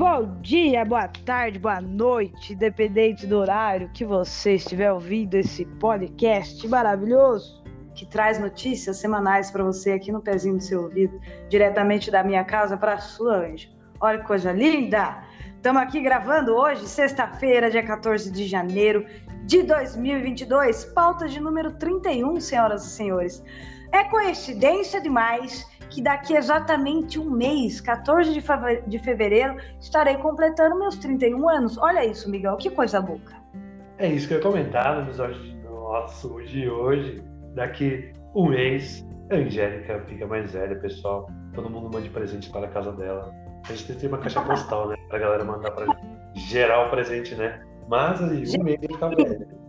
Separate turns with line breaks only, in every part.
Bom dia, boa tarde, boa noite, independente do horário que você estiver ouvindo esse podcast maravilhoso que traz notícias semanais para você aqui no pezinho do seu ouvido, diretamente da minha casa para a sua, anjo. Olha que coisa linda! Estamos aqui gravando hoje, sexta-feira, dia 14 de janeiro de 2022, pauta de número 31, senhoras e senhores. É coincidência demais que daqui exatamente um mês, 14 de fevereiro, estarei completando meus 31 anos. Olha isso, Miguel, que coisa louca.
É isso que eu ia comentar no episódio nosso de hoje. Daqui um mês, a Angélica fica mais velha, pessoal. Todo mundo mande presente para a casa dela. A gente tem que ter uma caixa postal, né? Pra galera mandar pra gerar o presente, né? Mas aí, um mês fica velha.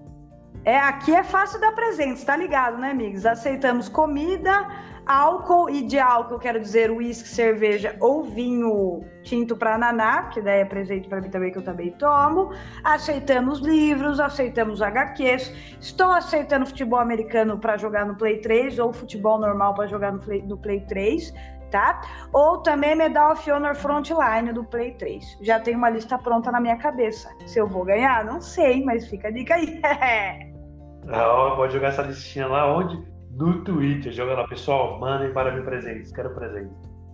É, aqui é fácil dar presentes, tá ligado, né, amigos? Aceitamos comida, álcool e de álcool, quero dizer, uísque, cerveja ou vinho tinto para naná, que daí é presente para mim também, que eu também tomo. Aceitamos livros, aceitamos HQs. Estou aceitando futebol americano para jogar no Play 3 ou futebol normal para jogar no Play, no Play 3. Tá? Ou também Medal of Honor Frontline do Play 3. Já tenho uma lista pronta na minha cabeça. Se eu vou ganhar, não sei, mas fica a dica aí.
ah, pode jogar essa listinha lá onde? No Twitter, joga lá, pessoal, mandem para mim presentes, quero presente.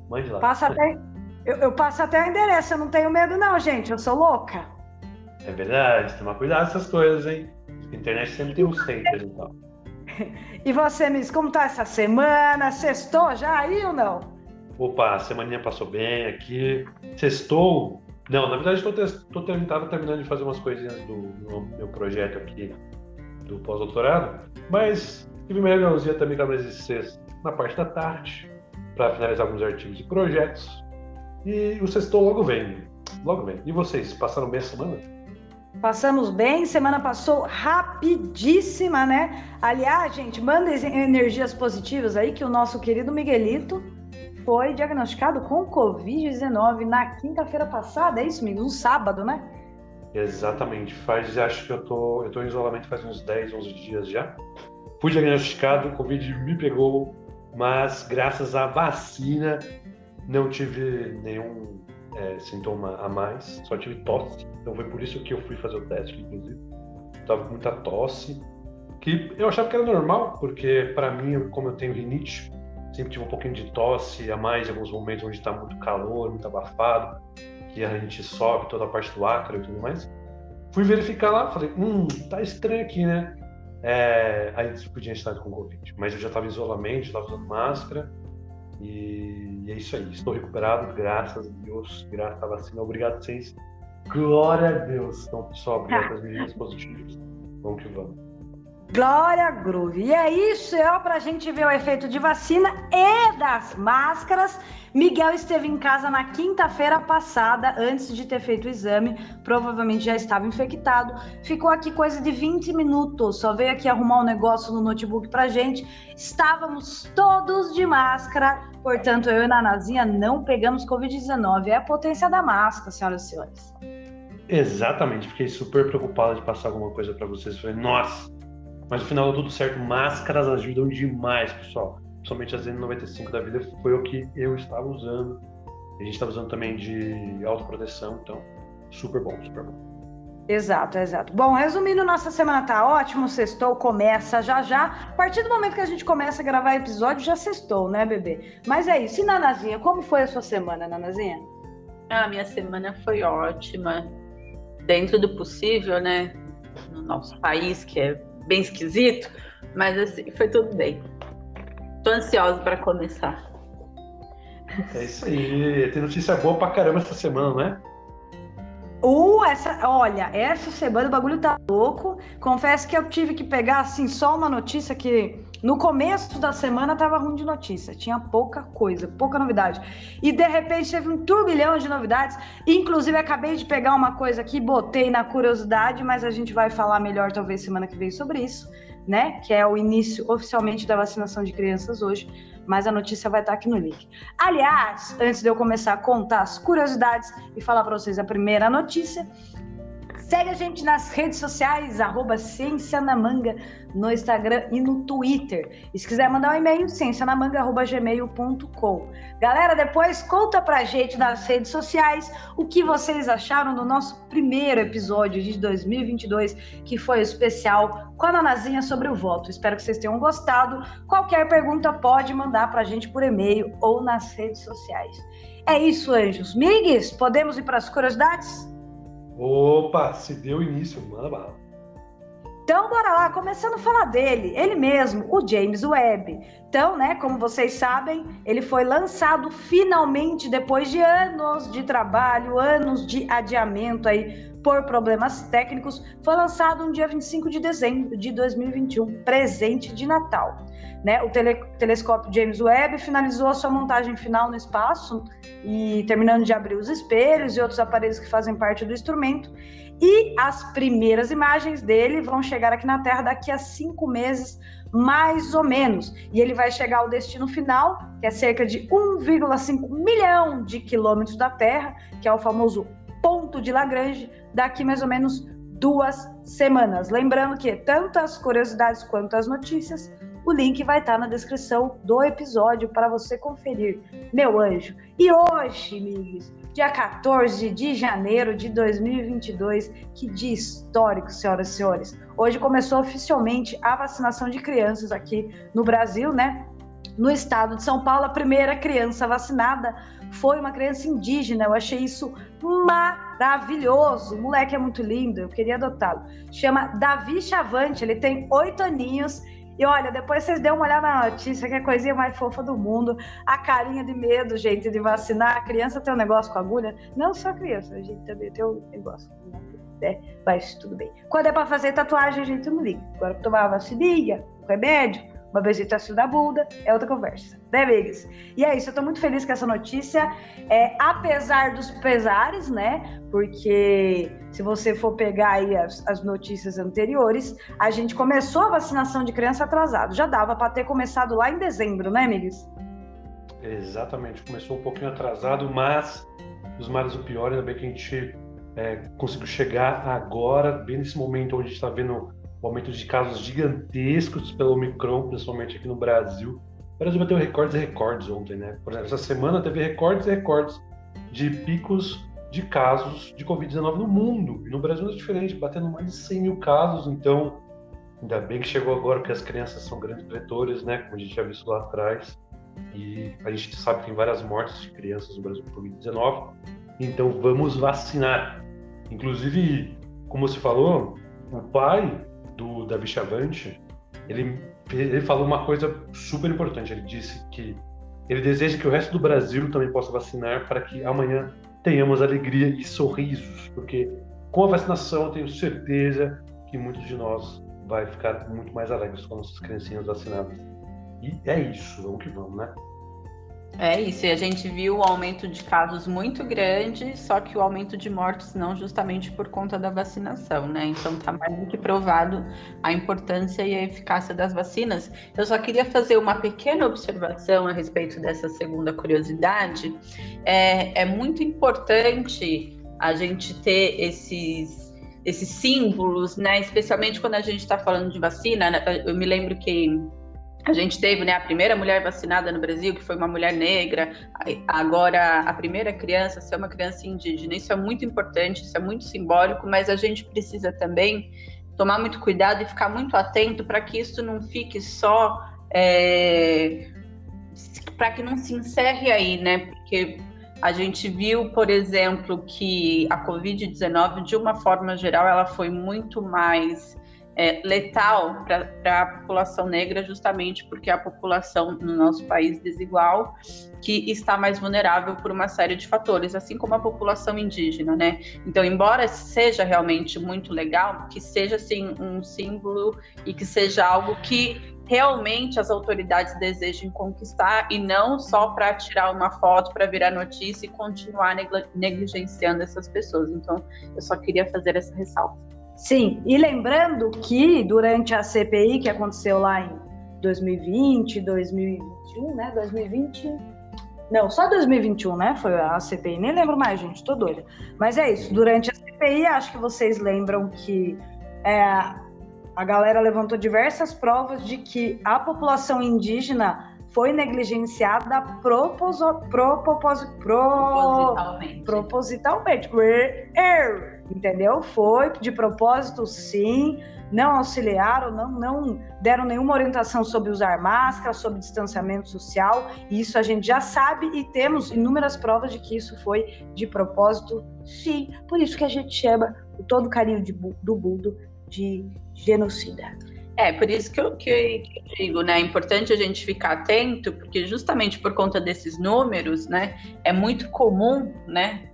Mande lá.
Passa até, eu, eu, passo até o endereço, eu não tenho medo não, gente, eu sou louca.
É verdade, toma cuidado com essas coisas, hein? A internet sempre tem uns haters e tal.
E você, Miss, como tá essa semana? Sextou já aí ou não?
Opa, a semaninha passou bem aqui. Sextou? Não, na verdade estou terminando de fazer umas coisinhas do, do meu projeto aqui do pós-doutorado, mas Tive uma reuniãozinha também com a mesa de sexta na parte da tarde, para finalizar alguns artigos e projetos. E o sextou logo vem. Logo vem. E vocês, passaram bem a semana?
Passamos bem, semana passou rapidíssima, né? Aliás, gente, manda energias positivas aí que o nosso querido Miguelito foi diagnosticado com Covid-19 na quinta-feira passada, é isso, mesmo? No sábado, né?
Exatamente. Faz, acho que eu tô, eu tô em isolamento faz uns 10, 11 dias já. Fui diagnosticado, o Covid me pegou, mas graças à vacina não tive nenhum é, sintoma a mais, só tive tosse. Então foi por isso que eu fui fazer o teste, inclusive. Tava com muita tosse, que eu achava que era normal, porque para mim, como eu tenho rinite, sempre tive um pouquinho de tosse a mais em alguns momentos onde está muito calor, muito abafado, que a gente sobe toda a parte do ácaro e tudo mais. Fui verificar lá, falei, hum, tá estranho aqui, né? É, aí podia estar com Covid. Mas eu já estava em isolamento, estava usando máscara. E, e, é isso aí. Estou recuperado, graças a Deus, graças à vacina. Obrigado a vocês. Glória a Deus. Então, pessoal, obrigado pelas medidas positivas. Vamos que vamos.
Glória Groove. E é isso, é para a gente ver o efeito de vacina e das máscaras. Miguel esteve em casa na quinta-feira passada, antes de ter feito o exame, provavelmente já estava infectado. Ficou aqui coisa de 20 minutos, só veio aqui arrumar um negócio no notebook pra gente. Estávamos todos de máscara, portanto, eu e a Nanazinha não pegamos Covid-19. É a potência da máscara, senhoras e senhores.
Exatamente, fiquei super preocupado de passar alguma coisa para vocês. Falei, nossa, mas no final deu tudo certo. Máscaras ajudam demais, pessoal. Principalmente as N95 da vida foi o que eu estava usando. A gente estava usando também de autoproteção, então super bom, super bom.
Exato, exato. Bom, resumindo, nossa semana tá ótimo, sextou, começa já já. A partir do momento que a gente começa a gravar episódio, já sextou, né, bebê? Mas é isso. E Nanazinha, como foi a sua semana, Nanazinha?
Ah, minha semana foi ótima. Dentro do possível, né? No nosso país, que é bem esquisito, mas assim, foi tudo bem. Tô ansiosa para começar.
É isso aí. Tem notícia boa pra caramba essa semana, né?
Uh, essa, olha, essa semana o bagulho tá louco. Confesso que eu tive que pegar assim só uma notícia que no começo da semana tava ruim de notícia, tinha pouca coisa, pouca novidade. E de repente teve um turbilhão de novidades. Inclusive acabei de pegar uma coisa aqui, botei na curiosidade, mas a gente vai falar melhor talvez semana que vem sobre isso, né? Que é o início oficialmente da vacinação de crianças hoje mas a notícia vai estar aqui no link. Aliás, antes de eu começar a contar as curiosidades e falar para vocês a primeira notícia, Segue a gente nas redes sociais, arroba Ciência na Manga, no Instagram e no Twitter. E se quiser mandar um e-mail, ciencianamanga.gmail.com. Galera, depois conta pra gente nas redes sociais o que vocês acharam do nosso primeiro episódio de 2022, que foi o especial com a Nanazinha sobre o voto. Espero que vocês tenham gostado. Qualquer pergunta pode mandar pra gente por e-mail ou nas redes sociais. É isso, anjos. Migues, podemos ir para as curiosidades?
Opa, se deu início, manda bala.
Então, bora lá, começando a falar dele, ele mesmo, o James Webb. Então, né, como vocês sabem, ele foi lançado finalmente depois de anos de trabalho, anos de adiamento aí por problemas técnicos, foi lançado no dia 25 de dezembro de 2021, presente de Natal. Né? O tele, telescópio James Webb finalizou a sua montagem final no espaço e terminando de abrir os espelhos e outros aparelhos que fazem parte do instrumento. E as primeiras imagens dele vão chegar aqui na Terra daqui a cinco meses, mais ou menos. E ele vai chegar ao destino final, que é cerca de 1,5 milhão de quilômetros da Terra, que é o famoso ponto de Lagrange, daqui mais ou menos duas semanas. Lembrando que tanto as curiosidades quanto as notícias o link vai estar na descrição do episódio para você conferir, meu anjo. E hoje, amigos, dia 14 de janeiro de 2022, que dia histórico, senhoras e senhores. Hoje começou oficialmente a vacinação de crianças aqui no Brasil, né? No estado de São Paulo, a primeira criança vacinada foi uma criança indígena. Eu achei isso maravilhoso. O moleque é muito lindo, eu queria adotá-lo. Chama Davi Chavante, ele tem oito aninhos e olha, depois vocês dêem uma olhada na notícia, que é a coisinha mais fofa do mundo. A carinha de medo, gente, de vacinar. A criança tem um negócio com agulha. Não só a criança, a gente também tem um negócio. Né? Mas tudo bem. Quando é para fazer tatuagem, a gente não liga. Agora, tomar uma vacininha, um remédio, uma visitação da bunda, é outra conversa, né, amigas? E é isso, eu tô muito feliz com essa notícia, é, apesar dos pesares, né? Porque se você for pegar aí as, as notícias anteriores, a gente começou a vacinação de criança atrasado. Já dava para ter começado lá em dezembro, né, amigas?
Exatamente, começou um pouquinho atrasado, mas os males o pior, ainda bem que a gente é, conseguiu chegar agora, bem nesse momento onde a gente está vendo o aumento de casos gigantescos pelo Omicron, principalmente aqui no Brasil. O Brasil bateu recordes e recordes ontem, né? Por exemplo, essa semana teve recordes e recordes de picos de casos de Covid-19 no mundo. E no Brasil é diferente, batendo mais de 100 mil casos. Então, ainda bem que chegou agora, porque as crianças são grandes vetores, né? Como a gente já visto lá atrás. E a gente sabe que tem várias mortes de crianças no Brasil por Covid-19. Então, vamos vacinar. Inclusive, como você falou, o pai do Davi Chavante, ele, ele falou uma coisa super importante. Ele disse que ele deseja que o resto do Brasil também possa vacinar para que amanhã tenhamos alegria e sorrisos, porque com a vacinação eu tenho certeza que muitos de nós vai ficar muito mais alegres com nossas criancinhas vacinadas. E é isso, vamos que vamos, né?
É isso, e a gente viu o aumento de casos muito grande, só que o aumento de mortes não justamente por conta da vacinação, né? Então tá mais do que provado a importância e a eficácia das vacinas. Eu só queria fazer uma pequena observação a respeito dessa segunda curiosidade. É, é muito importante a gente ter esses esses símbolos, né? Especialmente quando a gente está falando de vacina. Né? Eu me lembro que a gente teve né, a primeira mulher vacinada no Brasil, que foi uma mulher negra, agora a primeira criança ser uma criança indígena. Isso é muito importante, isso é muito simbólico, mas a gente precisa também tomar muito cuidado e ficar muito atento para que isso não fique só. É, para que não se encerre aí, né? Porque a gente viu, por exemplo, que a Covid-19, de uma forma geral, ela foi muito mais é, letal para a população negra, justamente porque é a população no nosso país desigual que está mais vulnerável por uma série de fatores, assim como a população indígena, né? Então, embora seja realmente muito legal, que seja assim um símbolo e que seja algo que realmente as autoridades desejem conquistar e não só para tirar uma foto para virar notícia e continuar negligenciando essas pessoas. Então, eu só queria fazer essa ressalva.
Sim, e lembrando que durante a CPI que aconteceu lá em 2020, 2021, né? 2020. Não, só 2021, né? Foi a CPI, nem lembro mais, gente, tô doida. Mas é isso, durante a CPI acho que vocês lembram que é, a galera levantou diversas provas de que a população indígena foi negligenciada proposo, pro, propos, pro, propositalmente. propositalmente. Entendeu? Foi de propósito, sim. Não auxiliaram, não, não deram nenhuma orientação sobre usar máscara, sobre distanciamento social. Isso a gente já sabe e temos inúmeras provas de que isso foi de propósito, sim. Por isso que a gente chama, com todo carinho de, do Budo, de genocida.
É, por isso que eu, que eu, digo, né? É importante a gente ficar atento, porque justamente por conta desses números, né? É muito comum, né?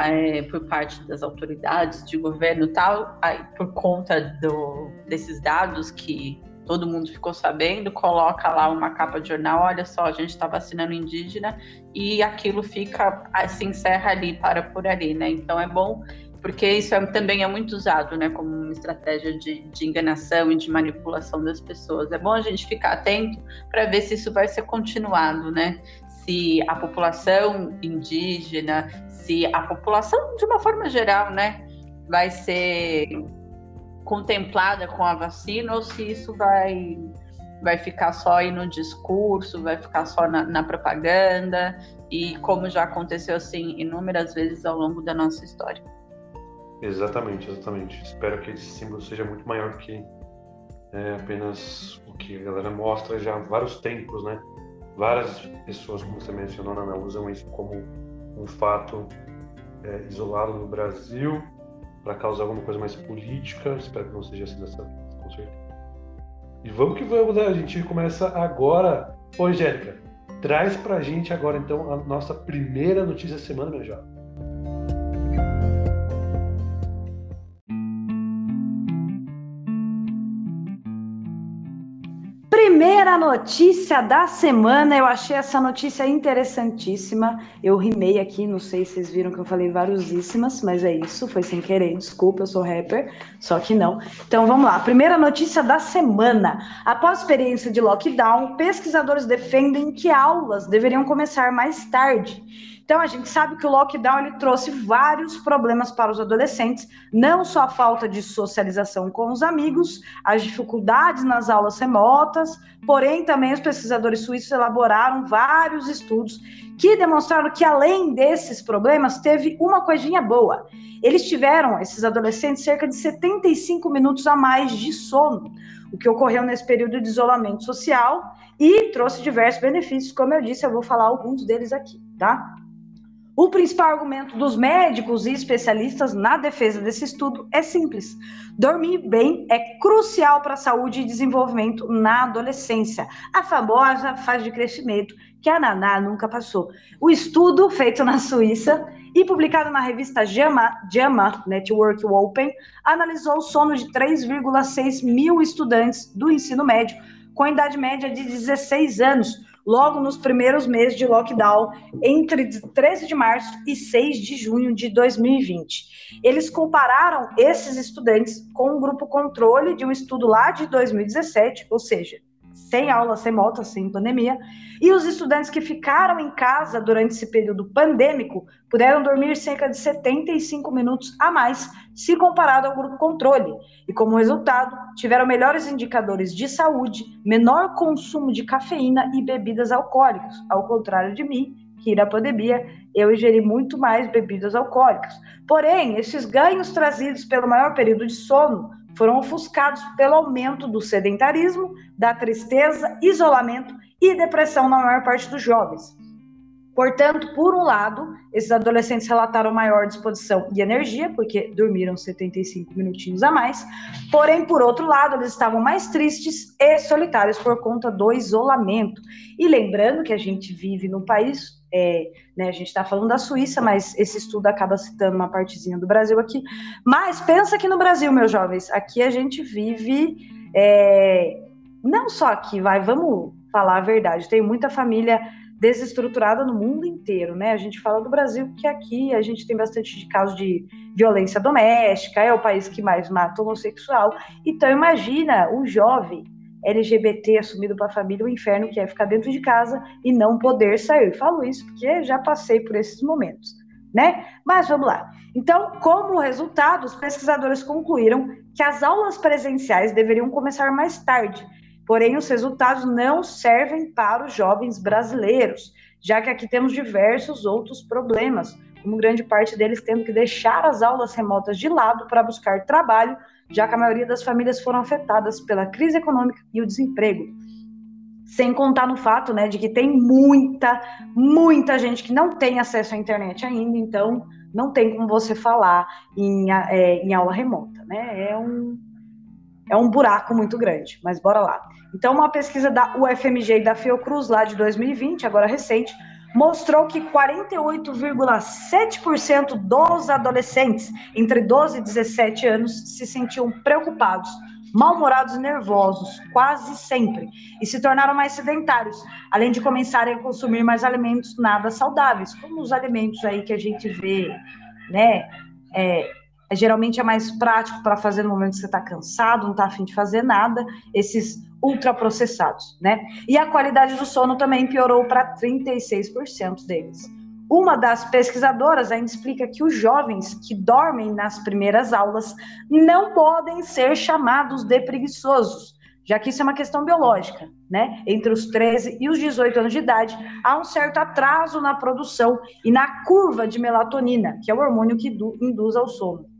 É, por parte das autoridades de governo tal, aí, por conta do, desses dados que todo mundo ficou sabendo, coloca lá uma capa de jornal, olha só, a gente está vacinando indígena e aquilo fica, se encerra ali, para por ali, né? Então é bom porque isso é, também é muito usado né, como uma estratégia de, de, enganação e de manipulação das pessoas. É bom a gente ficar atento para ver se isso vai ser continuado, né? Se a população indígena, se a população de uma forma geral, né, vai ser contemplada com a vacina ou se isso vai vai ficar só aí no discurso, vai ficar só na, na propaganda e como já aconteceu assim inúmeras vezes ao longo da nossa história.
Exatamente, exatamente. Espero que esse símbolo seja muito maior que é, apenas o que a galera mostra já há vários tempos, né? Várias pessoas, como você mencionou, Ana, usam isso como um fato é, isolado no Brasil para causar alguma coisa mais política. Espero que não seja assim dessa vez, com certeza. E vamos que vamos, né? A gente começa agora. Ô, Angélica, traz pra gente agora então a nossa primeira notícia da semana, meu jovem.
Primeira notícia da semana, eu achei essa notícia interessantíssima. Eu rimei aqui, não sei se vocês viram que eu falei váriosíssimas, mas é isso, foi sem querer, desculpa, eu sou rapper, só que não. Então vamos lá, primeira notícia da semana. Após experiência de lockdown, pesquisadores defendem que aulas deveriam começar mais tarde. Então a gente sabe que o lockdown ele trouxe vários problemas para os adolescentes, não só a falta de socialização com os amigos, as dificuldades nas aulas remotas, porém também os pesquisadores suíços elaboraram vários estudos que demonstraram que além desses problemas teve uma coisinha boa. Eles tiveram esses adolescentes cerca de 75 minutos a mais de sono o que ocorreu nesse período de isolamento social e trouxe diversos benefícios, como eu disse, eu vou falar alguns deles aqui, tá? O principal argumento dos médicos e especialistas na defesa desse estudo é simples: dormir bem é crucial para a saúde e desenvolvimento na adolescência, a famosa fase de crescimento que a Naná nunca passou. O estudo, feito na Suíça e publicado na revista JAMA, JAMA Network Open, analisou o sono de 3,6 mil estudantes do ensino médio com idade média de 16 anos logo nos primeiros meses de lockdown, entre 13 de março e 6 de junho de 2020. Eles compararam esses estudantes com um grupo controle de um estudo lá de 2017, ou seja, sem aula, sem moto, sem pandemia, e os estudantes que ficaram em casa durante esse período pandêmico puderam dormir cerca de 75 minutos a mais, se comparado ao grupo controle, e como resultado, tiveram melhores indicadores de saúde, menor consumo de cafeína e bebidas alcoólicas, ao contrário de mim, que na pandemia eu ingeri muito mais bebidas alcoólicas. Porém, esses ganhos trazidos pelo maior período de sono foram ofuscados pelo aumento do sedentarismo, da tristeza, isolamento e depressão na maior parte dos jovens. Portanto, por um lado, esses adolescentes relataram maior disposição e energia, porque dormiram 75 minutinhos a mais. Porém, por outro lado, eles estavam mais tristes e solitários por conta do isolamento. E lembrando que a gente vive num país é, né, a gente está falando da Suíça, mas esse estudo acaba citando uma partezinha do Brasil aqui. Mas pensa que no Brasil, meus jovens, aqui a gente vive. É, não só aqui, vai, vamos falar a verdade. Tem muita família desestruturada no mundo inteiro, né? A gente fala do Brasil porque aqui a gente tem bastante de casos de violência doméstica, é o país que mais mata homossexual. Então imagina o jovem LGBT assumido para a família, o inferno que é ficar dentro de casa e não poder sair. Falo isso porque já passei por esses momentos. né? Mas vamos lá. Então, como resultado, os pesquisadores concluíram que as aulas presenciais deveriam começar mais tarde, porém os resultados não servem para os jovens brasileiros, já que aqui temos diversos outros problemas, como grande parte deles tendo que deixar as aulas remotas de lado para buscar trabalho, já que a maioria das famílias foram afetadas pela crise econômica e o desemprego. Sem contar no fato né, de que tem muita, muita gente que não tem acesso à internet ainda, então não tem como você falar em, é, em aula remota. Né? É, um, é um buraco muito grande, mas bora lá. Então, uma pesquisa da UFMG e da Fiocruz, lá de 2020, agora recente, mostrou que 48,7% dos adolescentes entre 12 e 17 anos se sentiam preocupados, mal-humorados e nervosos, quase sempre, e se tornaram mais sedentários, além de começarem a consumir mais alimentos nada saudáveis, como os alimentos aí que a gente vê, né? É, geralmente é mais prático para fazer no momento que você está cansado, não está afim de fazer nada, esses ultraprocessados, né? E a qualidade do sono também piorou para 36% deles. Uma das pesquisadoras ainda explica que os jovens que dormem nas primeiras aulas não podem ser chamados de preguiçosos, já que isso é uma questão biológica, né? Entre os 13 e os 18 anos de idade, há um certo atraso na produção e na curva de melatonina, que é o hormônio que induz ao sono.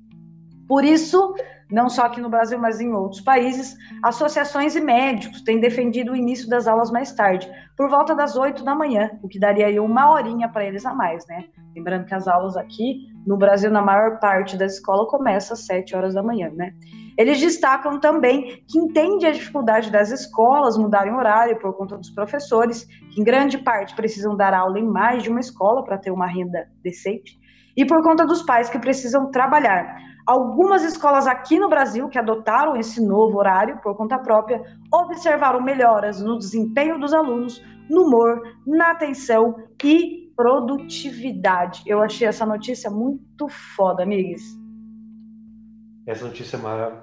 Por isso, não só aqui no Brasil, mas em outros países, associações e médicos têm defendido o início das aulas mais tarde, por volta das 8 da manhã, o que daria aí uma horinha para eles a mais, né? Lembrando que as aulas aqui no Brasil, na maior parte da escola, começa às 7 horas da manhã, né? Eles destacam também que entende a dificuldade das escolas mudarem horário por conta dos professores, que em grande parte precisam dar aula em mais de uma escola para ter uma renda decente, e por conta dos pais que precisam trabalhar. Algumas escolas aqui no Brasil que adotaram esse novo horário por conta própria observaram melhoras no desempenho dos alunos, no humor, na atenção e produtividade. Eu achei essa notícia muito foda, amigos.
Essa notícia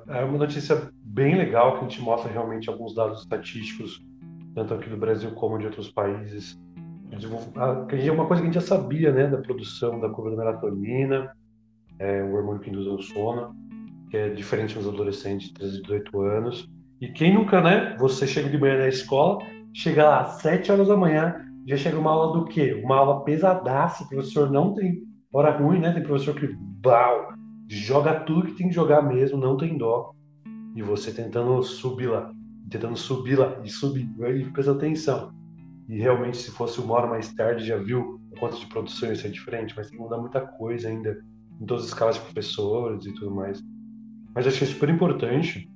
é uma notícia bem legal que a gente mostra realmente alguns dados estatísticos, tanto aqui do Brasil como de outros países. É uma coisa que a gente já sabia, né, da produção da da melatonina, é o hormônio que induz ao sono, que é diferente nos adolescentes de 13 18 anos. E quem nunca, né? Você chega de manhã na escola, chega lá às 7 horas da manhã, já chega uma aula do quê? Uma aula pesadaça, o professor não tem hora ruim, né? Tem professor que bau, joga tudo que tem que jogar mesmo, não tem dó. E você tentando subir lá, tentando subir lá e subir, e presta atenção. E realmente, se fosse uma hora mais tarde, já viu o quanto de produção ia ser diferente, mas tem que mudar muita coisa ainda em todas as escalas de professores e tudo mais. Mas achei super importante.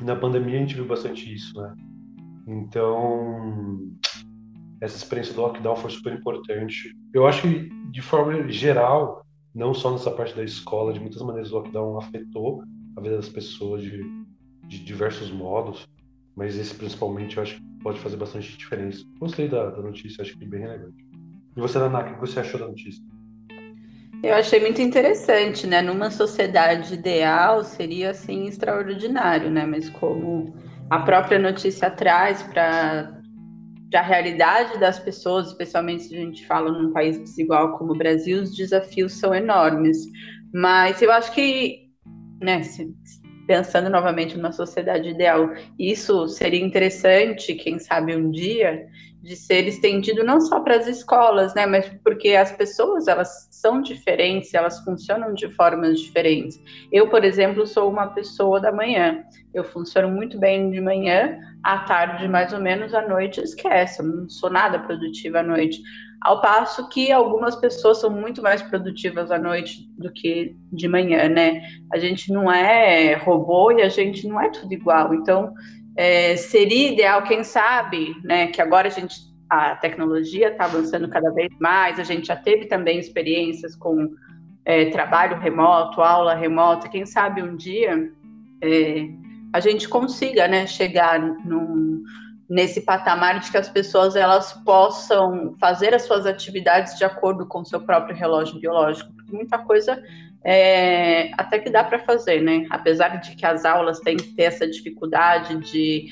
Na pandemia a gente viu bastante isso, né? Então, essa experiência do lockdown foi super importante. Eu acho que, de forma geral, não só nessa parte da escola, de muitas maneiras o lockdown afetou a vida das pessoas de, de diversos modos, mas esse principalmente eu acho que pode fazer bastante diferença. Gostei da, da notícia, acho que é bem relevante. E você, Naná, o que você achou da notícia?
Eu achei muito interessante, né? Numa sociedade ideal seria assim extraordinário, né? Mas como a própria notícia traz para a realidade das pessoas, especialmente se a gente fala num país desigual como o Brasil, os desafios são enormes. Mas eu acho que, né, se, pensando novamente numa sociedade ideal, isso seria interessante, quem sabe um dia, de ser estendido não só para as escolas, né, mas porque as pessoas elas são diferentes, elas funcionam de formas diferentes. Eu, por exemplo, sou uma pessoa da manhã. Eu funciono muito bem de manhã, à tarde mais ou menos, à noite esquece. Não sou nada produtiva à noite. Ao passo que algumas pessoas são muito mais produtivas à noite do que de manhã, né? A gente não é robô e a gente não é tudo igual. Então, é, seria ideal, quem sabe, né, que agora a gente a tecnologia está avançando cada vez mais, a gente já teve também experiências com é, trabalho remoto, aula remota, quem sabe um dia é, a gente consiga né, chegar num, nesse patamar de que as pessoas elas possam fazer as suas atividades de acordo com o seu próprio relógio biológico, porque muita coisa é, até que dá para fazer, né? Apesar de que as aulas têm que ter essa dificuldade de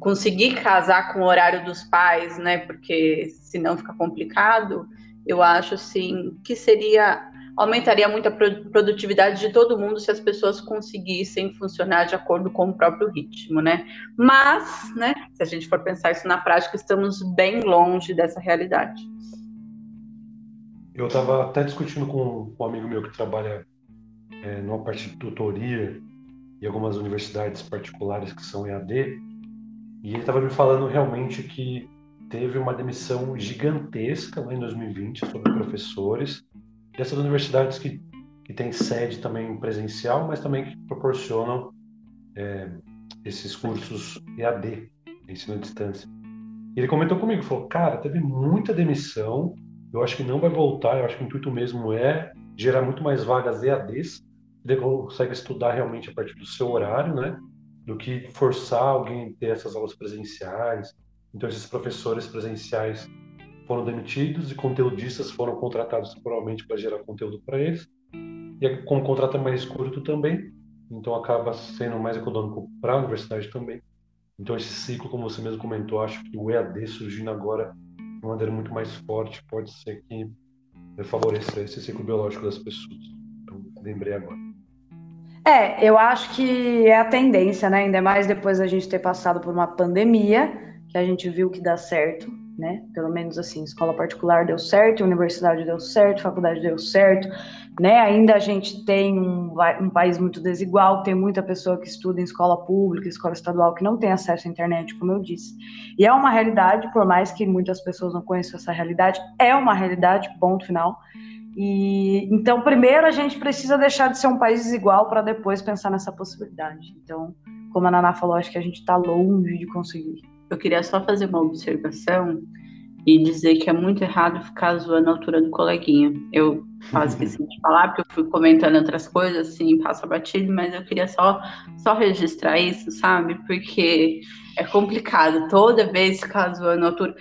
conseguir casar com o horário dos pais, né? Porque senão fica complicado. Eu acho assim que seria aumentaria muito a produtividade de todo mundo se as pessoas conseguissem funcionar de acordo com o próprio ritmo, né? Mas, né, se a gente for pensar isso na prática, estamos bem longe dessa realidade.
Eu estava até discutindo com um amigo meu que trabalha é, numa parte de tutoria e algumas universidades particulares que são EAD, e ele estava me falando realmente que teve uma demissão gigantesca lá em 2020 sobre professores dessas universidades que, que têm sede também presencial, mas também que proporcionam é, esses cursos EAD, ensino à distância. E ele comentou comigo, falou, cara, teve muita demissão, eu acho que não vai voltar, eu acho que o intuito mesmo é gerar muito mais vagas EADs, você consegue estudar realmente a partir do seu horário, né? Do que forçar alguém a ter essas aulas presenciais, então, esses professores presenciais foram demitidos e conteudistas foram contratados temporalmente para gerar conteúdo para eles. E como o contrato é mais curto também, então acaba sendo mais econômico para a universidade também. Então, esse ciclo, como você mesmo comentou, acho que o EAD surgindo agora de uma maneira muito mais forte pode ser que favoreça esse ciclo biológico das pessoas. Então, lembrei agora.
É, eu acho que é a tendência, né? Ainda mais depois da gente ter passado por uma pandemia que a gente viu que dá certo, né? Pelo menos assim, escola particular deu certo, universidade deu certo, faculdade deu certo, né? Ainda a gente tem um, um, país muito desigual, tem muita pessoa que estuda em escola pública, escola estadual, que não tem acesso à internet, como eu disse. E é uma realidade, por mais que muitas pessoas não conheçam essa realidade, é uma realidade, ponto final. E então, primeiro a gente precisa deixar de ser um país desigual para depois pensar nessa possibilidade. Então, como a Naná falou, acho que a gente está longe de conseguir.
Eu queria só fazer uma observação e dizer que é muito errado ficar zoando a altura do coleguinha. Eu quase esqueci de falar, porque eu fui comentando outras coisas, assim, passa batido, mas eu queria só, só registrar isso, sabe? Porque é complicado toda vez ficar zoando a altura.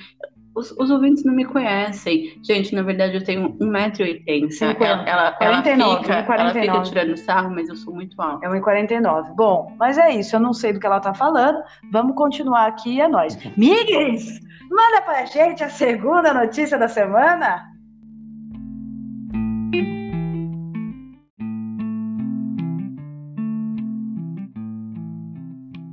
Os, os, ouvintes não me conhecem. Gente, na verdade, eu tenho 1,80m. Ela, ela, 49, ela, fica, ela fica tirando sarro, mas eu sou muito alta.
É 1,49. Bom, mas é isso. Eu não sei do que ela tá falando. Vamos continuar aqui, é nós. Migues, manda pra gente a segunda notícia da semana.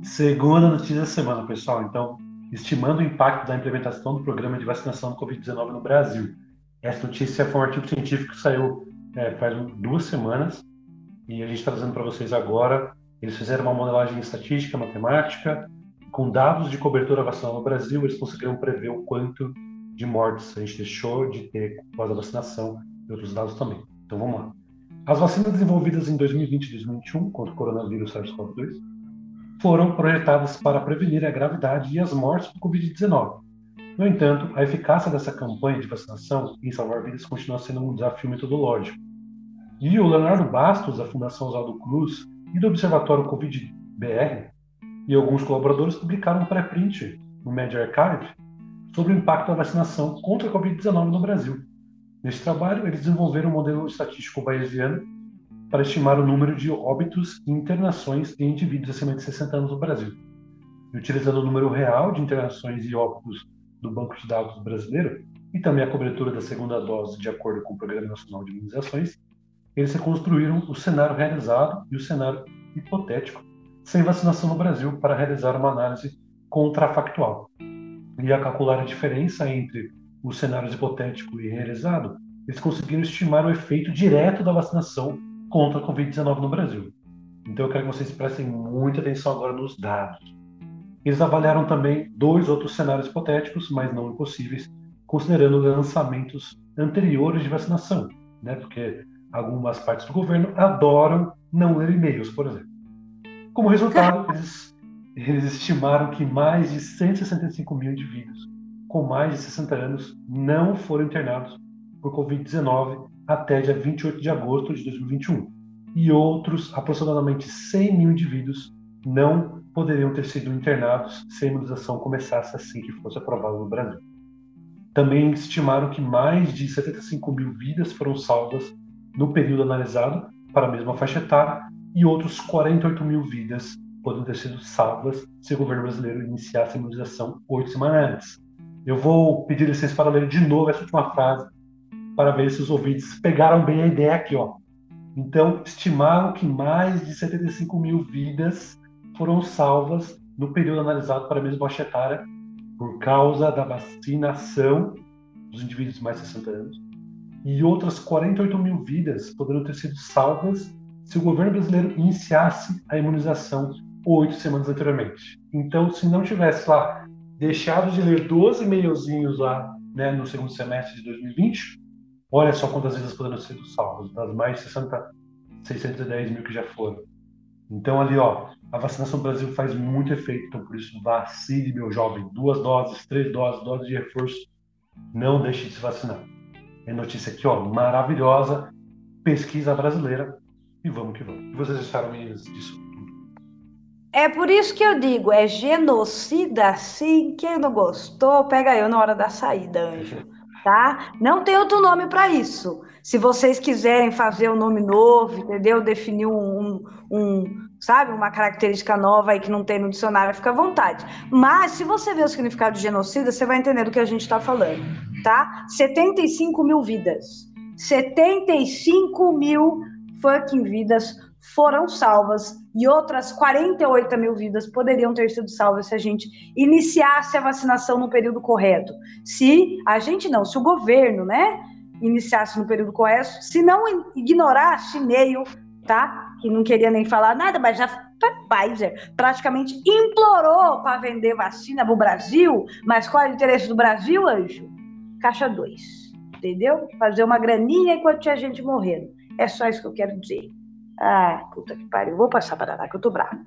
Segunda notícia da semana, pessoal. Então, estimando o impacto da implementação do programa de vacinação do Covid-19 no Brasil. Essa notícia foi um artigo científico que saiu é, faz duas semanas e a gente está trazendo para vocês agora. Eles fizeram uma modelagem estatística, matemática, com dados de cobertura vacinal no Brasil, eles conseguiram prever o quanto de mortes a gente deixou de ter após a vacinação e outros dados também. Então vamos lá. As vacinas desenvolvidas em 2020 e 2021 contra o coronavírus SARS-CoV-2 foram projetadas para prevenir a gravidade e as mortes por Covid-19. No entanto, a eficácia dessa campanha de vacinação em salvar vidas continua sendo um desafio metodológico. E o Leonardo Bastos, da Fundação Oswaldo Cruz e do Observatório Covid-BR, e alguns colaboradores publicaram um pré-print no Media Archive sobre o impacto da vacinação contra a Covid-19 no Brasil. Nesse trabalho, eles desenvolveram um modelo estatístico bayesiano para estimar o número de óbitos e internações em indivíduos acima de 60 anos no Brasil. E utilizando o número real de internações e óbitos do Banco de Dados brasileiro e também a cobertura da segunda dose de acordo com o Programa Nacional de Imunizações, eles reconstruíram o cenário realizado e o cenário hipotético sem vacinação no Brasil para realizar uma análise contrafactual. E a calcular a diferença entre os cenários hipotético e realizado, eles conseguiram estimar o efeito direto da vacinação contra a Covid-19 no Brasil. Então eu quero que vocês prestem muita atenção agora nos dados. Eles avaliaram também dois outros cenários hipotéticos, mas não impossíveis, considerando lançamentos anteriores de vacinação, né? Porque algumas partes do governo adoram não ler e-mails, por exemplo. Como resultado, eles, eles estimaram que mais de 165 mil indivíduos com mais de 60 anos não foram internados por Covid-19 até dia 28 de agosto de 2021. E outros, aproximadamente 100 mil indivíduos, não poderiam ter sido internados se a imunização começasse assim que fosse aprovada no Brasil. Também estimaram que mais de 75 mil vidas foram salvas no período analisado para a mesma faixa etária e outros 48 mil vidas podem ter sido salvas se o governo brasileiro iniciasse a imunização oito semanas antes. Eu vou pedir licença para ler de novo essa última frase para ver se os ouvintes pegaram bem a ideia aqui, ó. Então, estimaram que mais de 75 mil vidas foram salvas no período analisado para a mesma faixa etária por causa da vacinação dos indivíduos mais de 60 anos. E outras 48 mil vidas poderiam ter sido salvas se o governo brasileiro iniciasse a imunização oito semanas anteriormente. Então, se não tivesse lá deixado de ler 12 e-mailzinhos lá né, no segundo semestre de 2020, olha só quantas vidas poderiam ser salvas, das mais de 60, 610 mil que já foram. Então, ali, ó, a vacinação no Brasil faz muito efeito, então por isso, vacine, meu jovem. Duas doses, três doses, dose de reforço. Não deixe de se vacinar. É notícia aqui, ó, maravilhosa. Pesquisa brasileira e vamos que vamos. O que vocês acharam disso?
É por isso que eu digo, é genocida sim. Quem não gostou, pega eu na hora da saída, anjo. Tá? Não tem outro nome para isso. Se vocês quiserem fazer um nome novo, entendeu? Definir um, um, sabe, uma característica nova aí que não tem no dicionário, fica à vontade. Mas se você ver o significado de genocida, você vai entender do que a gente está falando, tá? 75 mil vidas. 75 mil fucking vidas foram salvas e outras 48 mil vidas poderiam ter sido salvas se a gente iniciasse a vacinação no período correto. Se a gente não, se o governo, né, iniciasse no período correto, se não ignorasse meio, tá? Que não queria nem falar nada, mas já Pfizer praticamente implorou para vender vacina para o Brasil, mas qual é o interesse do Brasil, anjo? Caixa 2, entendeu? Fazer uma graninha enquanto tinha gente morrendo. É só isso que eu quero dizer. Ah, puta que pariu. Vou passar para lá, que eu tô brava.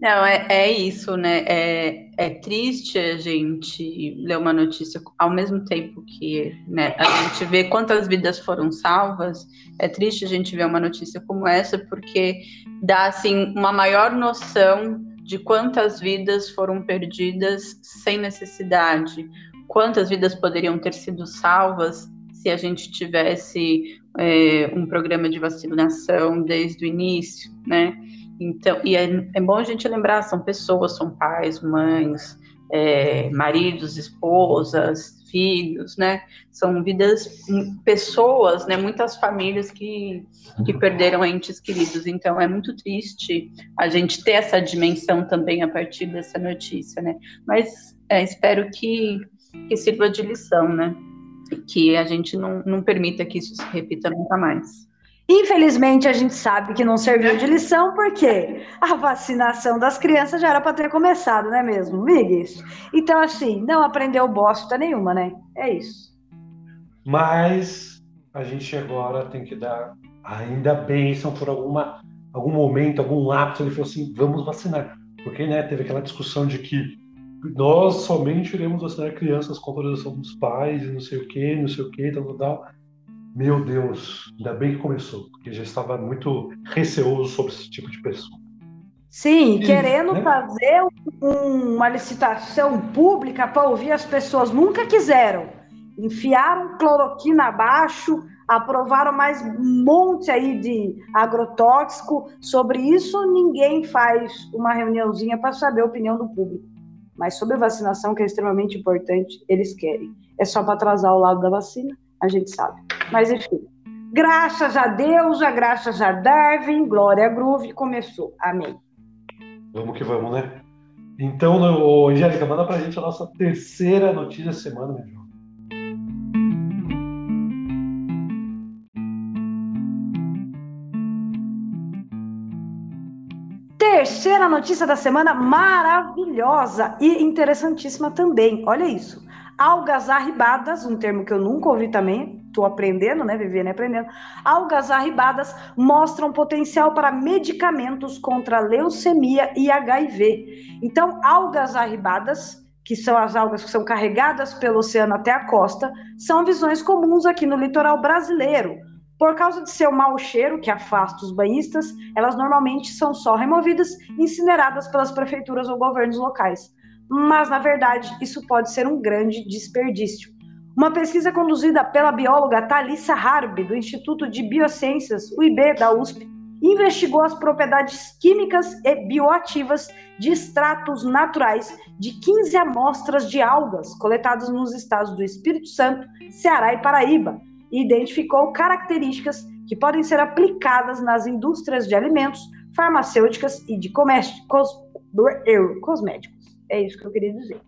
Não, é, é isso, né? É, é triste a gente ler uma notícia ao mesmo tempo que né, a gente vê quantas vidas foram salvas. É triste a gente ver uma notícia como essa, porque dá assim uma maior noção de quantas vidas foram perdidas sem necessidade, quantas vidas poderiam ter sido salvas se a gente tivesse é, um programa de vacinação desde o início, né? Então, e é, é bom a gente lembrar, são pessoas, são pais, mães, é, maridos, esposas, filhos, né? São vidas, pessoas, né? Muitas famílias que, que perderam entes queridos. Então, é muito triste a gente ter essa dimensão também a partir dessa notícia, né? Mas é, espero que, que sirva de lição, né? Que a gente não, não permita que isso se repita nunca mais.
Infelizmente, a gente sabe que não serviu de lição, porque a vacinação das crianças já era para ter começado, não é mesmo, Miguel? Então, assim, não aprendeu bosta nenhuma, né? É isso.
Mas a gente agora tem que dar ainda bênção por alguma, algum momento, algum lapso. Ele falou assim: vamos vacinar. Porque né, teve aquela discussão de que nós somente iremos vacinar crianças com autorização dos pais e não sei o que, não sei o que, tal, tal, tal. Meu Deus, ainda bem que começou, porque já estava muito receoso sobre esse tipo de pessoa.
Sim, e, querendo né? fazer um, uma licitação pública para ouvir as pessoas, nunca quiseram. Enfiaram cloroquina abaixo, aprovaram mais um monte aí de agrotóxico. Sobre isso, ninguém faz uma reuniãozinha para saber a opinião do público. Mas sobre vacinação, que é extremamente importante, eles querem. É só para atrasar o lado da vacina, a gente sabe. Mas enfim, graças a Deus, a graças a Darwin, glória a Groove, começou. Amém.
Vamos que vamos, né? Então, Angélica, manda pra gente a nossa terceira notícia da semana, meu irmão.
Terceira notícia da semana maravilhosa e interessantíssima também. Olha isso. Algas arribadas, um termo que eu nunca ouvi também, estou aprendendo, né, vivendo e aprendendo. Algas arribadas mostram potencial para medicamentos contra leucemia e HIV. Então, algas arribadas, que são as algas que são carregadas pelo oceano até a costa, são visões comuns aqui no litoral brasileiro por causa de seu mau cheiro, que afasta os banhistas, elas normalmente são só removidas e incineradas pelas prefeituras ou governos locais. Mas, na verdade, isso pode ser um grande desperdício. Uma pesquisa conduzida pela bióloga Thalissa Harb, do Instituto de Biociências, UIB, da USP, investigou as propriedades químicas e bioativas de extratos naturais de 15 amostras de algas coletadas nos estados do Espírito Santo, Ceará e Paraíba, e identificou características que podem ser aplicadas nas indústrias de alimentos, farmacêuticas e de cosméticos. É isso que eu queria dizer.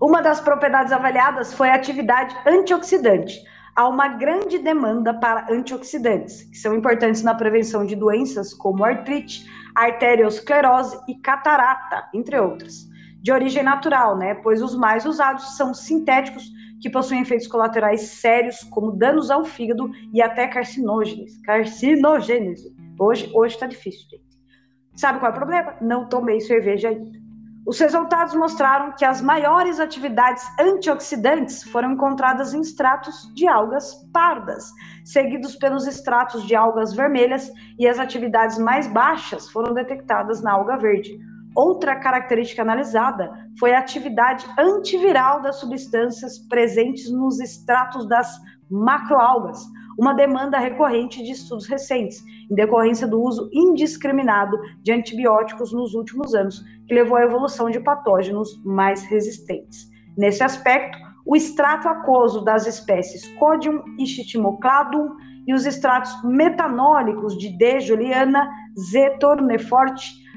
Uma das propriedades avaliadas foi a atividade antioxidante. Há uma grande demanda para antioxidantes, que são importantes na prevenção de doenças como artrite, arteriosclerose e catarata, entre outras. De origem natural, né? Pois os mais usados são sintéticos que possuem efeitos colaterais sérios, como danos ao fígado e até carcinógenes. Carcinogênese. Hoje, hoje tá difícil, gente. Sabe qual é o problema? Não tomei cerveja ainda. Os resultados mostraram que as maiores atividades antioxidantes foram encontradas em extratos de algas pardas, seguidos pelos extratos de algas vermelhas, e as atividades mais baixas foram detectadas na alga verde. Outra característica analisada foi a atividade antiviral das substâncias presentes nos extratos das macroalgas, uma demanda recorrente de estudos recentes, em decorrência do uso indiscriminado de antibióticos nos últimos anos, que levou à evolução de patógenos mais resistentes. Nesse aspecto, o extrato aquoso das espécies Codium e Chitimocladum e os extratos metanólicos de D. juliana,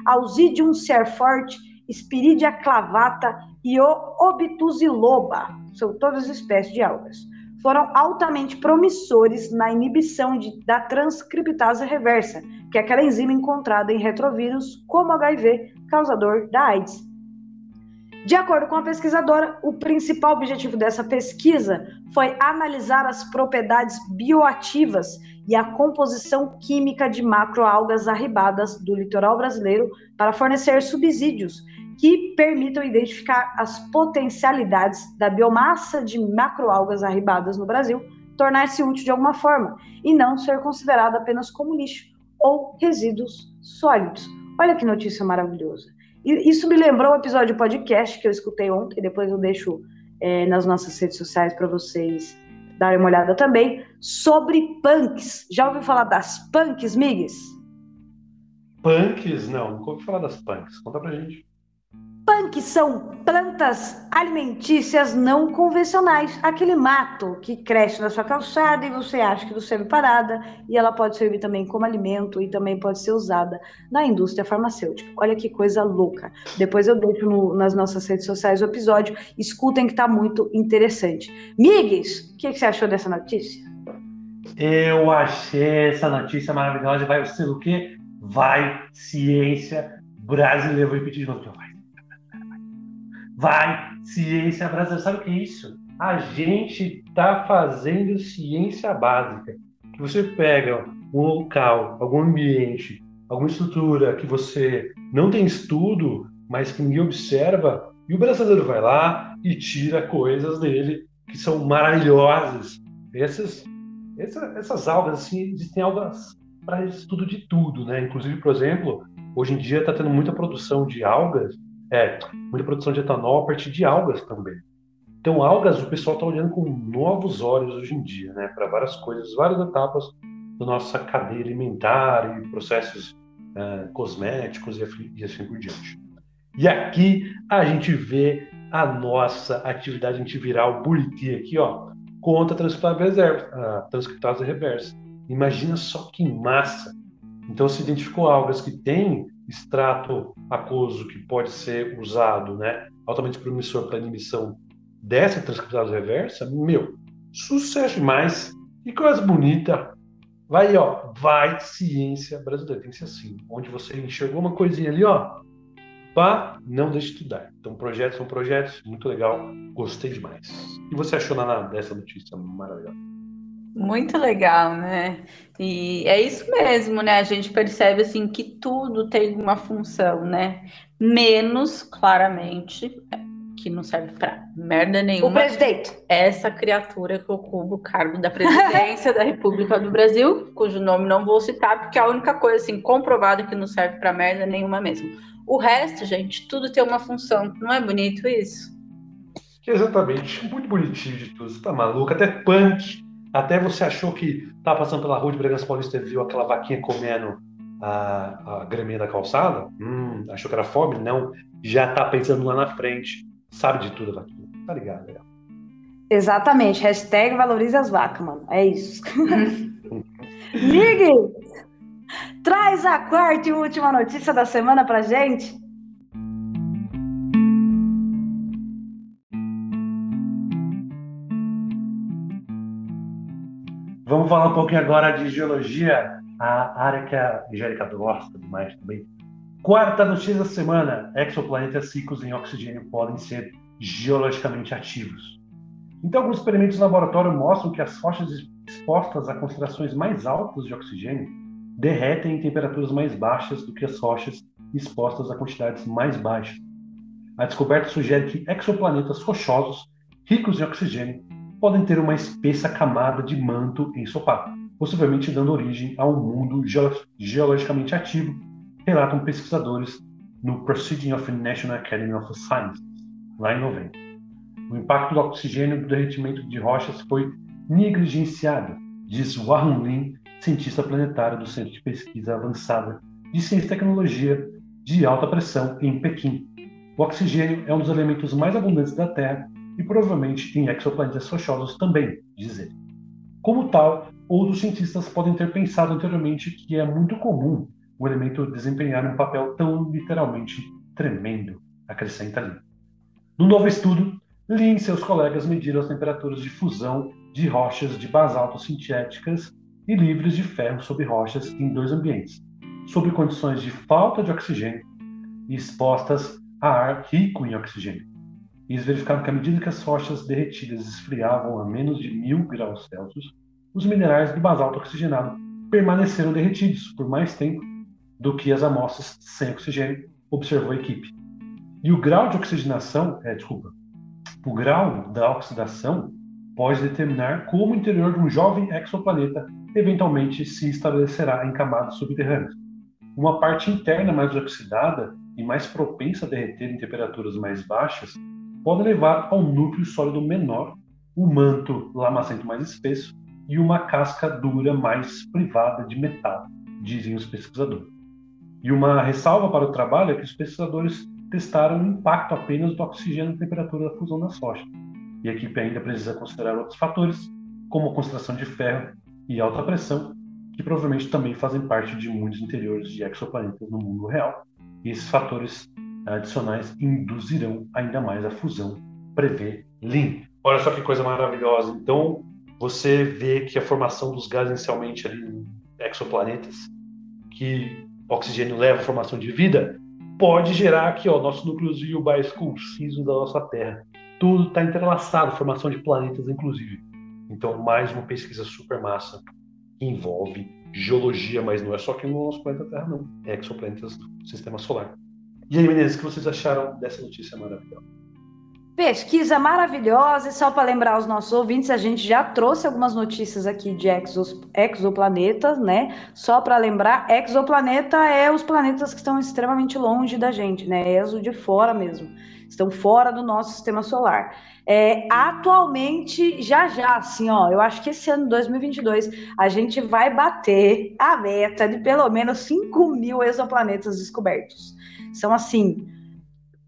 Ausidium cerforte, Spiridia clavata e o Obtusiloba, são todas espécies de algas foram altamente promissores na inibição de, da transcriptase reversa, que é aquela enzima encontrada em retrovírus como HIV, causador da AIDS. De acordo com a pesquisadora, o principal objetivo dessa pesquisa foi analisar as propriedades bioativas e a composição química de macroalgas arribadas do litoral brasileiro para fornecer subsídios que permitam identificar as potencialidades da biomassa de macroalgas arribadas no Brasil tornar-se útil de alguma forma e não ser considerada apenas como lixo ou resíduos sólidos. Olha que notícia maravilhosa. E isso me lembrou o um episódio podcast que eu escutei ontem, depois eu deixo é, nas nossas redes sociais para vocês darem uma olhada também, sobre punks. Já ouviu falar das punks, Migues?
Punks? Não, nunca ouvi falar das punks. Conta pra gente.
Punk são plantas alimentícias não convencionais. Aquele mato que cresce na sua calçada e você acha que não serve parada, e ela pode servir também como alimento e também pode ser usada na indústria farmacêutica. Olha que coisa louca. Depois eu deixo no, nas nossas redes sociais o episódio. Escutem que está muito interessante. Migues, o que, que você achou dessa notícia?
Eu achei essa notícia maravilhosa. Vai ser o quê? Vai ciência brasileira. Vou repetir de novo. Vai Vai, ciência brasileira. Sabe o que é isso? A gente está fazendo ciência básica. Que você pega um local, algum ambiente, alguma estrutura que você não tem estudo, mas que ninguém observa, e o brasileiro vai lá e tira coisas dele que são maravilhosas. Essas, essa, essas algas, assim, existem algas para estudo de tudo, né? Inclusive, por exemplo, hoje em dia está tendo muita produção de algas é, muita produção de etanol a partir de algas também. Então, algas, o pessoal está olhando com novos olhos hoje em dia, né, para várias coisas, várias etapas da nossa cadeia alimentar e processos uh, cosméticos e, e assim por diante. E aqui a gente vê a nossa atividade antiviral Buriti aqui, ó, contra a transcriptase reversa. A transcriptase reversa. Imagina só que massa. Então se identificou algas que têm extrato aquoso que pode ser usado, né, altamente promissor para inibição dessa transcriptase reversa, meu, sucesso demais. Que coisa bonita. Vai, ó, vai ciência brasileira, tem que ser assim. Onde você enxergou uma coisinha ali, ó, pá, não deixe de estudar. Então, projetos são projetos, muito legal, gostei demais. E você achou nada dessa notícia maravilhosa?
Muito legal, né? E é isso mesmo, né? A gente percebe assim que tudo tem uma função, né? Menos claramente que não serve para merda nenhuma.
O presidente.
Essa criatura que ocupa o cargo da presidência da República do Brasil, cujo nome não vou citar, porque é a única coisa assim comprovada que não serve para merda nenhuma mesmo. O resto, gente, tudo tem uma função. Não é bonito isso?
Exatamente. Muito bonitinho de tudo. Você tá maluco? Até punk Até você achou que estava passando pela rua de Bragança Paulista e viu aquela vaquinha comendo a, a graminha da calçada? Hum, achou que era fome? Não. Já está pensando lá na frente. Sabe de tudo a vaquinha. Tá ligado, legal.
Exatamente. Hashtag valorize as vacas, mano. É isso. Mig, traz a quarta e última notícia da semana pra gente.
Vamos falar um pouquinho agora de geologia, a área que a Angélica gosta demais também. Quarta notícia da semana: exoplanetas ricos em oxigênio podem ser geologicamente ativos. Então, alguns experimentos no laboratório mostram que as rochas expostas a concentrações mais altas de oxigênio derretem em temperaturas mais baixas do que as rochas expostas a quantidades mais baixas. A descoberta sugere que exoplanetas rochosos ricos em oxigênio podem ter uma espessa camada de manto ensopado, possivelmente dando origem a um mundo geologicamente ativo, relatam pesquisadores no Proceeding of the National Academy of Sciences, lá em novembro. O impacto do oxigênio do derretimento de rochas foi negligenciado, diz Warren Lin, cientista planetário do Centro de Pesquisa Avançada de Ciência e Tecnologia de Alta Pressão em Pequim. O oxigênio é um dos elementos mais abundantes da Terra e provavelmente em exoplanetas rochosos também, diz ele. Como tal, outros cientistas podem ter pensado anteriormente que é muito comum o elemento desempenhar um papel tão literalmente tremendo, acrescenta Lin. No novo estudo, Lin e seus colegas mediram as temperaturas de fusão de rochas de basalto sintéticas e livres de ferro sobre rochas em dois ambientes, sob condições de falta de oxigênio e expostas a ar rico em oxigênio. Eles verificaram que à medida que as rochas derretidas esfriavam a menos de mil graus Celsius, os minerais do basalto oxigenado permaneceram derretidos por mais tempo do que as amostras sem oxigênio, observou a equipe. E o grau de oxigenação, é, desculpa, o grau da oxidação pode determinar como o interior de um jovem exoplaneta eventualmente se estabelecerá em camadas subterrâneas. Uma parte interna mais oxidada e mais propensa a derreter em temperaturas mais baixas pode levar ao núcleo sólido menor, o manto lamacento mais espesso e uma casca dura mais privada de metal, dizem os pesquisadores. E uma ressalva para o trabalho é que os pesquisadores testaram o impacto apenas do oxigênio na temperatura da fusão das rochas. E a equipe ainda precisa considerar outros fatores, como a concentração de ferro e alta pressão, que provavelmente também fazem parte de muitos interiores de exoplanetas no mundo real. E esses fatores adicionais induzirão ainda mais a fusão, prevê Lin. Olha só que coisa maravilhosa. Então, você vê que a formação dos gases inicialmente ali em exoplanetas, que oxigênio leva à formação de vida, pode gerar aqui, ó, nosso núcleozinho mais conciso da nossa Terra. Tudo está entrelaçado, formação de planetas, inclusive. Então, mais uma pesquisa super massa que envolve geologia, mas não é só aqui no nosso planeta Terra, não. É exoplanetas do Sistema Solar. E aí, meninas, o que vocês acharam dessa notícia maravilhosa?
Pesquisa maravilhosa, e só para lembrar os nossos ouvintes, a gente já trouxe algumas notícias aqui de exos, exoplanetas, né? Só para lembrar, exoplaneta é os planetas que estão extremamente longe da gente, né? Exo de fora mesmo, estão fora do nosso sistema solar. É, atualmente, já já, assim, ó, eu acho que esse ano 2022 a gente vai bater a meta de pelo menos 5 mil exoplanetas descobertos. São assim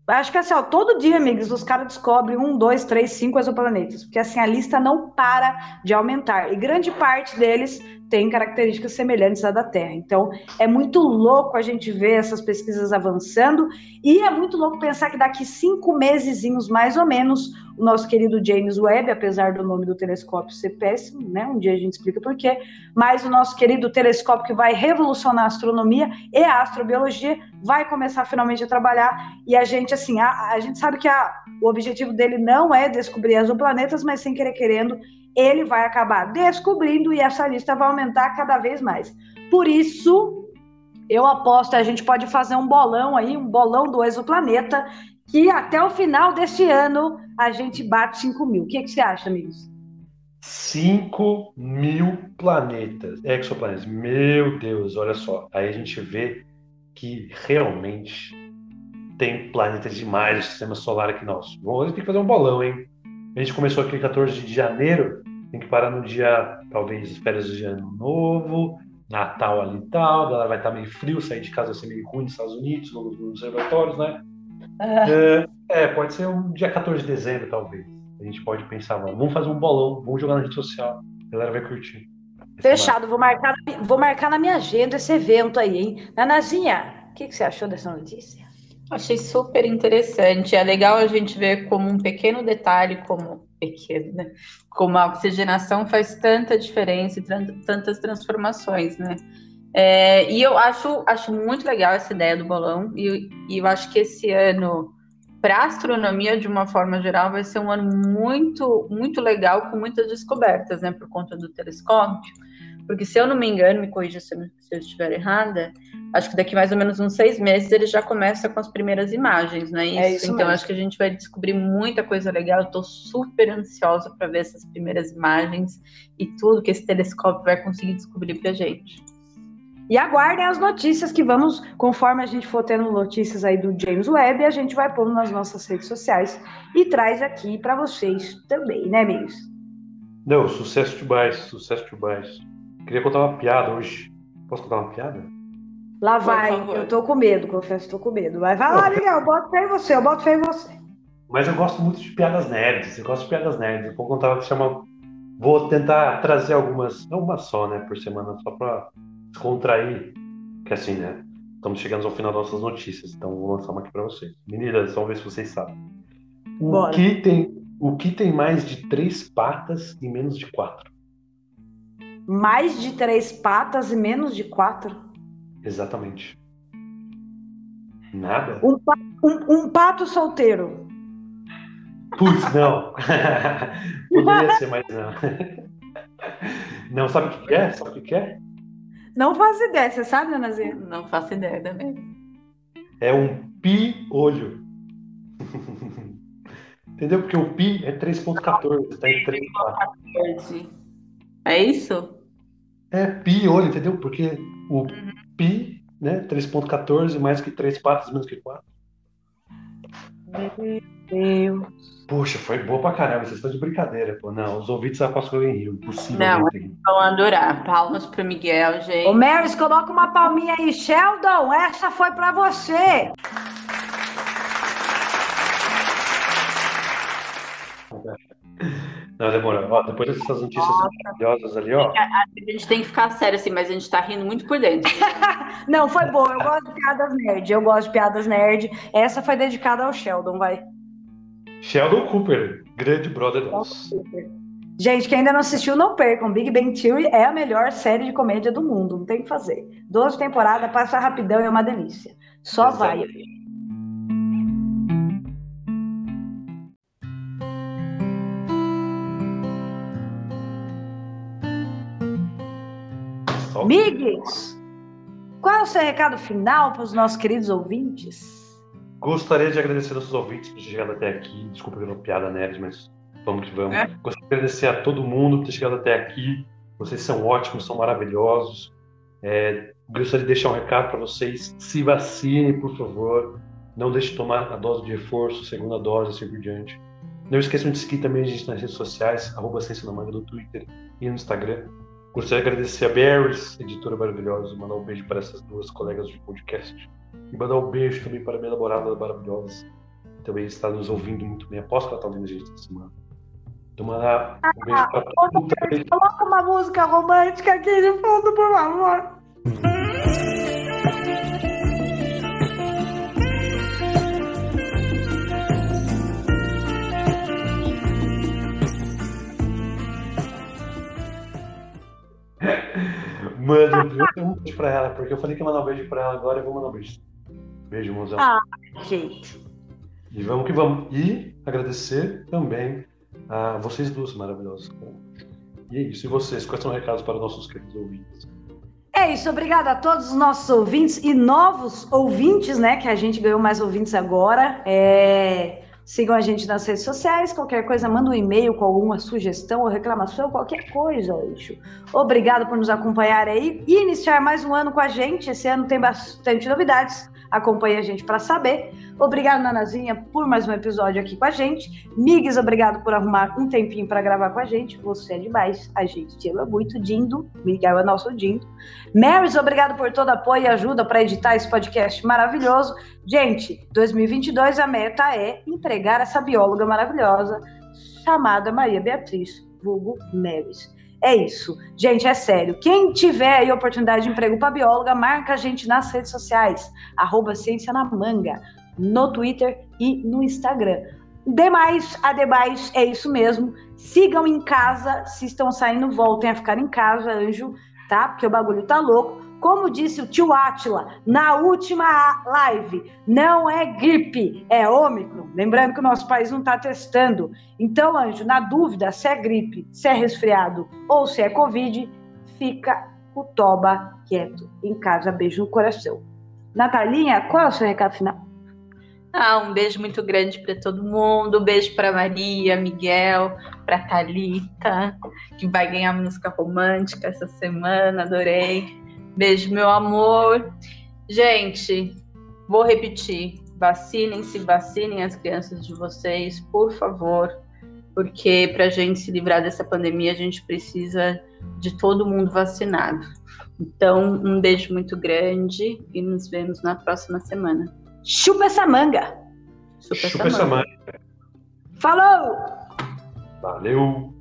Acho que assim, ó, todo dia, amigos, os caras descobrem um, dois, três, cinco exoplanetas, porque assim a lista não para de aumentar. E grande parte deles tem características semelhantes à da Terra. Então, é muito louco a gente ver essas pesquisas avançando e é muito louco pensar que daqui cinco mesezinhos, mais ou menos, o nosso querido James Webb, apesar do nome do telescópio ser péssimo, né? Um dia a gente explica por quê, mas o nosso querido telescópio que vai revolucionar a astronomia e a astrobiologia vai começar finalmente a trabalhar e a gente, assim, a, a gente sabe que a, o objetivo dele não é descobrir exoplanetas, mas sem querer querendo, ele vai acabar descobrindo e essa lista vai aumentar cada vez mais. Por isso, eu aposto, a gente pode fazer um bolão aí, um bolão do exoplaneta, que até o final deste ano a gente bate 5 mil. O que, que você acha, amigos?
5 mil planetas, exoplanetas. Meu Deus, olha só. Aí a gente vê que realmente tem planetas demais no sistema solar aqui nosso. Bom, a gente tem que fazer um bolão, hein? A gente começou aqui 14 de janeiro tem que parar no dia, talvez, férias de ano novo, Natal ali e tal, ela vai estar meio frio, sair de casa vai ser meio ruim nos Estados Unidos, nos observatórios, né? É, é, pode ser um dia 14 de dezembro, talvez. A gente pode pensar, vamos fazer um bolão, vamos jogar na rede social, a galera vai curtir.
Fechado, vou marcar, vou marcar na minha agenda esse evento aí, hein? Nanazinha, o que, que você achou dessa notícia?
Achei super interessante. É legal a gente ver como um pequeno detalhe, como pequeno, né? Como a oxigenação faz tanta diferença e tantas transformações, né? É, e eu acho, acho muito legal essa ideia do balão, e, e eu acho que esse ano, para a astronomia, de uma forma geral, vai ser um ano muito, muito legal, com muitas descobertas, né? Por conta do telescópio. Porque, se eu não me engano, me corrija se eu estiver errada, acho que daqui mais ou menos uns seis meses ele já começa com as primeiras imagens, não é isso?
É isso
então,
mesmo.
acho que a gente vai descobrir muita coisa legal. Eu estou super ansiosa para ver essas primeiras imagens e tudo que esse telescópio vai conseguir descobrir para gente.
E aguardem as notícias que vamos, conforme a gente for tendo notícias aí do James Webb, a gente vai pondo nas nossas redes sociais e traz aqui para vocês também, né, amigos?
Não, sucesso demais, sucesso demais. Queria contar uma piada hoje. Posso contar uma piada?
Lá vai, eu tô com medo, confesso tô com medo. Vai, vai lá, Miguel, eu boto fé em você, eu boto fé em você.
Mas eu gosto muito de piadas nerds. Eu gosto de piadas nerds. Eu vou contar chama. Vou tentar trazer algumas, não uma só, né, por semana, só pra descontrair. Que assim, né? Estamos chegando ao final das nossas notícias, então vou lançar uma aqui pra vocês. Meninas, vamos ver se vocês sabem. O
Bora.
que tem, o que tem mais de três patas e menos de quatro?
Mais de três patas e menos de quatro.
Exatamente. Nada?
Um, um- um pato solteiro.
Putz, não. Poderia ser, mas não. Não, sabe o que é? Sabe o que é?
Não faço ideia, você sabe, Anazinha?
Não faço ideia também.
É um pi-olho. Entendeu? Porque o pi é 3.14, tá em 3
Verde. É isso?
É pi-olho, entendeu? Porque o pi, né, 3.14, mais que 3 patas, menos que 4.
Meu Deus.
Poxa, foi boa pra caramba, vocês estão de brincadeira, pô. Não, os ouvintes apostam em rio, impossível.
Não.
ter.
Vão adorar. Palmas pro Miguel, gente.
Ô, Marys, coloca uma palminha aí. Sheldon, essa foi pra você.
Não, demorou. Ó, depois dessas notícias maravilhosas ali, ó.
A gente tem que ficar sério assim, mas a gente tá rindo muito por dentro.
Não, foi boa. Eu gosto de piadas nerd. Eu gosto de piadas nerd. Essa foi dedicada ao Sheldon, vai.
Sheldon Cooper, grande brother nosso.
Gente, quem ainda não assistiu, não percam. Big Bang Theory é a melhor série de comédia do mundo. Não tem o que fazer. 12 temporadas, passa rapidão e é uma delícia. Só
Exato.
vai. Migs, qual é o seu recado final para os nossos queridos ouvintes?
Gostaria de agradecer aos ouvintes por ter chegado até aqui. Desculpa pela piada nerd, mas vamos que vamos.
É.
Gostaria de agradecer a todo mundo por ter chegado até aqui. Vocês são ótimos, são maravilhosos. É, gostaria de deixar um recado para vocês. Se vacine, por favor. Não deixe de tomar a dose de reforço, segunda dose, assim por diante. Não esqueçam de seguir também a gente nas redes sociais, arroba Ciência na Manga no Twitter e no Instagram. Gostaria de agradecer a Berries, editora maravilhosa, mandar um beijo para essas duas colegas de podcast. E mandar um beijo também para a minha namorada maravilhosa, que também está nos ouvindo muito bem. Aposto que ela está ouvindo a gente essa semana. Então, mandar um beijo para todo mundo também.
Coloca uma música romântica aqui de fundo, por favor.
Tenho um beijo pra ela, porque eu falei que ia mandar um beijo pra ela agora, eu vou mandar um beijo. Beijo, mozão.
Ah. Gente,
E vamos que vamos. E agradecer também a vocês duas maravilhosas. E é isso. E vocês, quais são os recados para os nossos queridos ouvintes?
é isso. Obrigada a todos os nossos ouvintes e novos ouvintes, né? Que a gente ganhou mais ouvintes agora. É, Sigam a gente nas redes sociais. Qualquer coisa, manda um e-mail com alguma sugestão ou reclamação, qualquer coisa, Eixo. Obrigado por nos acompanhar aí e iniciar mais um ano com a gente. Esse ano tem bastante novidades. Acompanhe a gente para saber. Obrigado, Nanazinha, por mais um episódio aqui com a gente. Migues, obrigado por arrumar um tempinho para gravar com a gente. Você é demais. A gente te ama muito. Dindo, Miguel é nosso Dindo. Marys, obrigado por todo apoio e ajuda para editar esse podcast maravilhoso. Gente, 2022 a meta é entregar essa bióloga maravilhosa chamada Maria Beatriz, vulgo Marys. É isso. Gente, é sério. Quem tiver oportunidade de emprego para bióloga, marca a gente nas redes sociais. Arroba Ciência na Manga no Twitter e no Instagram. Demais, ademais, é isso mesmo. Sigam em casa, se estão saindo, voltem a ficar em casa, anjo, tá? Porque o bagulho tá louco. Como disse o tio Atila na última live, não é gripe, é ômicron. Lembrando que o nosso país não está testando. Então, anjo, na dúvida se é gripe, se é resfriado ou se é Covid, fica o toba quieto em casa. Beijo no coração. Natalinha, qual é o seu recado final?
Ah, um beijo muito grande para todo mundo. Um beijo para Maria, Miguel, para Talita, que vai ganhar música romântica essa semana. Adorei. Beijo, meu amor. Gente, vou repetir. Vacinem-se, vacinem as crianças de vocês, por favor, porque para a gente se livrar dessa pandemia, a gente precisa de todo mundo vacinado. Então, um beijo muito grande e nos vemos na próxima semana.
Chupa essa manga.
Chupa, Chupa essa manga.
Falou!
Valeu!